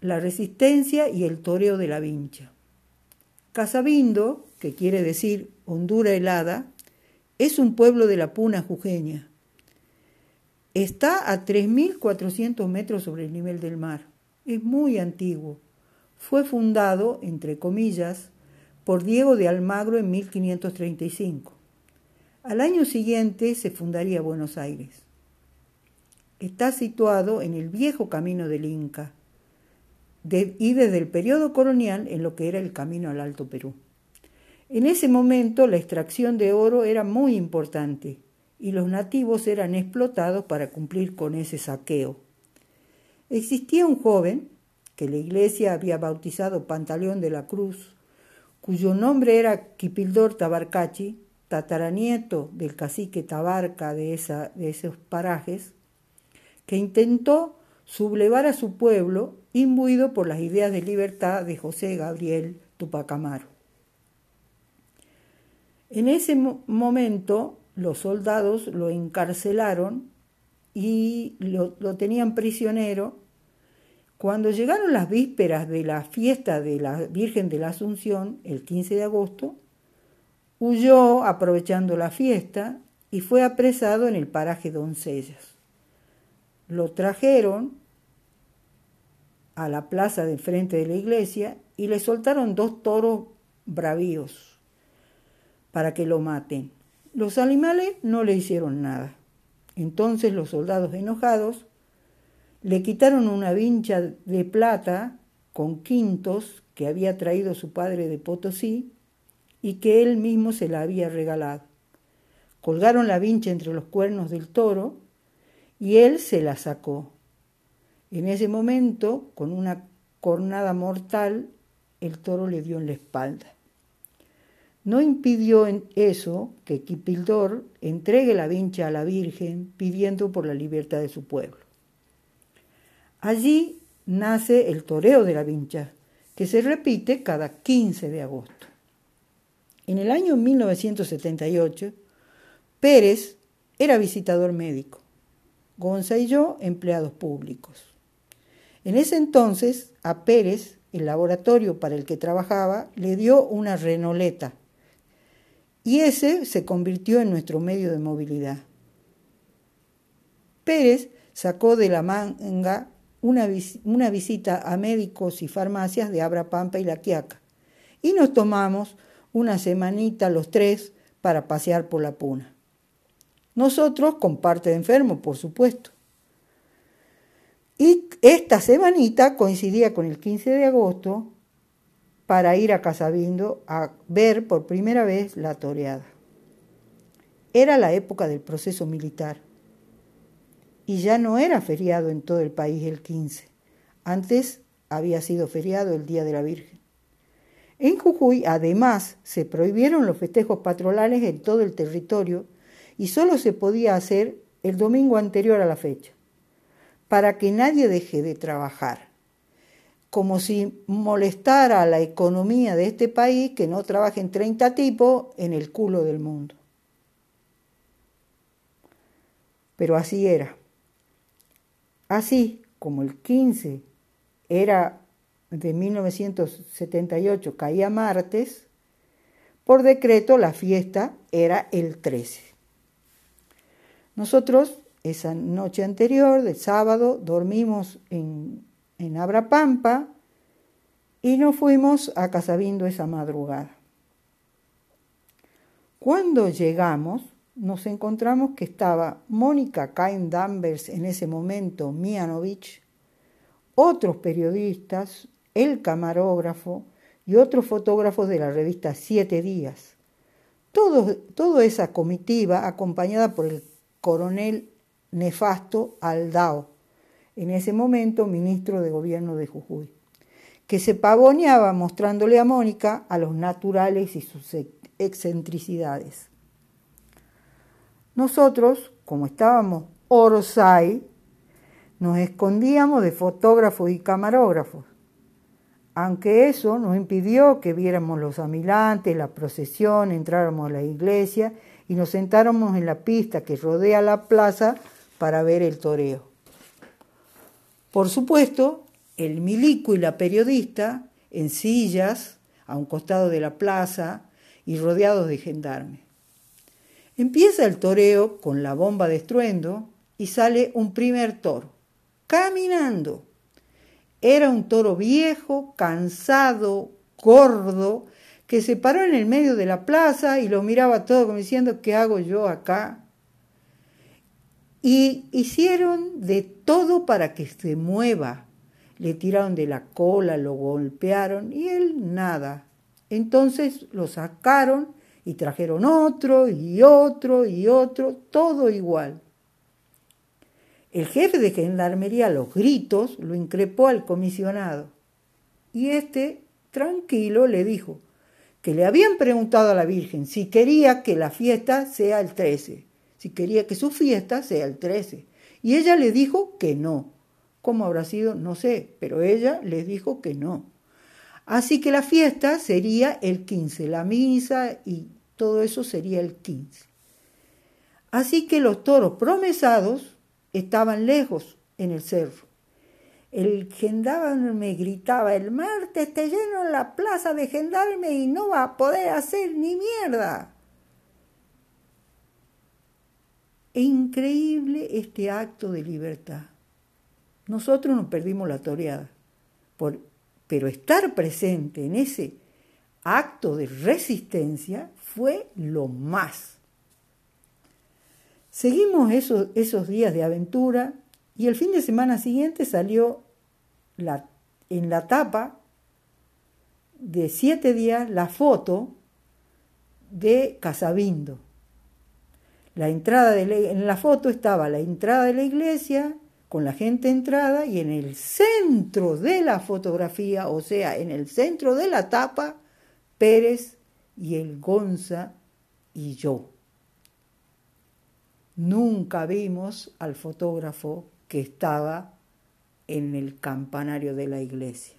la resistencia y el toreo de la vincha. Casabindo, que quiere decir hondura helada, es un pueblo de la Puna jujeña. Está a 3.400 metros sobre el nivel del mar. Es muy antiguo. Fue fundado, entre comillas, por Diego de Almagro en 1535. Al año siguiente se fundaría Buenos Aires. Está situado en el viejo camino del Inca y desde el periodo colonial en lo que era el camino al Alto Perú. En ese momento la extracción de oro era muy importante y los nativos eran explotados para cumplir con ese saqueo. Existía un joven que la iglesia había bautizado Pantaleón de la Cruz, cuyo nombre era Quipildor Tabarcachi, tataranieto del cacique Tabarca de, esa, de esos parajes, que intentó sublevar a su pueblo imbuido por las ideas de libertad de José Gabriel Tupac Amaro. En ese momento los soldados lo encarcelaron y lo, lo tenían prisionero. Cuando llegaron las vísperas de la fiesta de la Virgen de la Asunción, el 15 de agosto, Huyó aprovechando la fiesta y fue apresado en el paraje Doncellas. Lo trajeron a la plaza de frente de la iglesia y le soltaron dos toros bravíos para que lo maten. Los animales no le hicieron nada. Entonces los soldados enojados le quitaron una vincha de plata con quintos que había traído su padre de Potosí y que él mismo se la había regalado. Colgaron la vincha entre los cuernos del toro y él se la sacó. En ese momento, con una cornada mortal, el toro le dio en la espalda. No impidió en eso que Kipildor entregue la vincha a la Virgen pidiendo por la libertad de su pueblo. Allí nace el toreo de la vincha, que se repite cada 15 de agosto. En el año 1978, Pérez era visitador médico, Gonza y yo empleados públicos. En ese entonces, a Pérez, el laboratorio para el que trabajaba, le dio una renoleta y ese se convirtió en nuestro medio de movilidad. Pérez sacó de la manga una, visita a médicos y farmacias de Abra Pampa y La Quiaca y nos tomamos una semanita los tres para pasear por la puna. Nosotros con parte de enfermo, por supuesto. Y esta semanita coincidía con el 15 de agosto para ir a Casabindo a ver por primera vez la toreada. Era la época del proceso militar y ya no era feriado en todo el país el 15. Antes había sido feriado el Día de la Virgen. En Jujuy, además, se prohibieron los festejos patronales en todo el territorio y solo se podía hacer el domingo anterior a la fecha, para que nadie deje de trabajar, como si molestara a la economía de este país que no trabajen 30 tipos en el culo del mundo. Pero así era. Así como el 15 era de 1978 caía martes, por decreto la fiesta era el 13. Nosotros esa noche anterior, del sábado, dormimos en, en Abrapampa y nos fuimos a Casabindo esa madrugada. Cuando llegamos, nos encontramos que estaba Mónica Cain Danvers en ese momento, Mianovich, otros periodistas, el camarógrafo y otros fotógrafos de la revista Siete Días. Todo, toda esa comitiva acompañada por el coronel nefasto Aldao, en ese momento ministro de gobierno de Jujuy, que se pavoneaba mostrándole a Mónica a los naturales y sus excentricidades. Nosotros, como estábamos Orsay, nos escondíamos de fotógrafos y camarógrafos aunque eso nos impidió que viéramos los amilantes, la procesión, entráramos a la iglesia y nos sentáramos en la pista que rodea la plaza para ver el toreo. Por supuesto, el milico y la periodista en sillas a un costado de la plaza y rodeados de gendarmes. Empieza el toreo con la bomba de estruendo y sale un primer toro, caminando. Era un toro viejo, cansado, gordo, que se paró en el medio de la plaza y lo miraba todo como diciendo, ¿qué hago yo acá? Y hicieron de todo para que se mueva. Le tiraron de la cola, lo golpearon y él nada. Entonces lo sacaron y trajeron otro y otro y otro, todo igual. El jefe de gendarmería a los gritos lo increpó al comisionado y este, tranquilo, le dijo que le habían preguntado a la Virgen si quería que la fiesta sea el 13 si quería que su fiesta sea el 13. Y ella le dijo que no. ¿Cómo habrá sido? No sé, pero ella les dijo que no. Así que la fiesta sería el 15, la misa y todo eso sería el 15. Así que los toros promesados estaban lejos en el cerro. El gendarme gritaba, el martes te lleno la plaza de gendarme y no va a poder hacer ni mierda. Increíble este acto de libertad. Nosotros nos perdimos la toreada, pero estar presente en ese acto de resistencia fue lo más. Seguimos esos, esos días de aventura y el fin de semana siguiente salió la, en la tapa de siete días la foto de Casabindo la entrada en la foto estaba la entrada de la iglesia con la gente entrada y en el centro de la fotografía, o sea, en el centro de la tapa, Pérez y el Gonza y yo. Nunca vimos al fotógrafo que estaba en el campanario de la iglesia.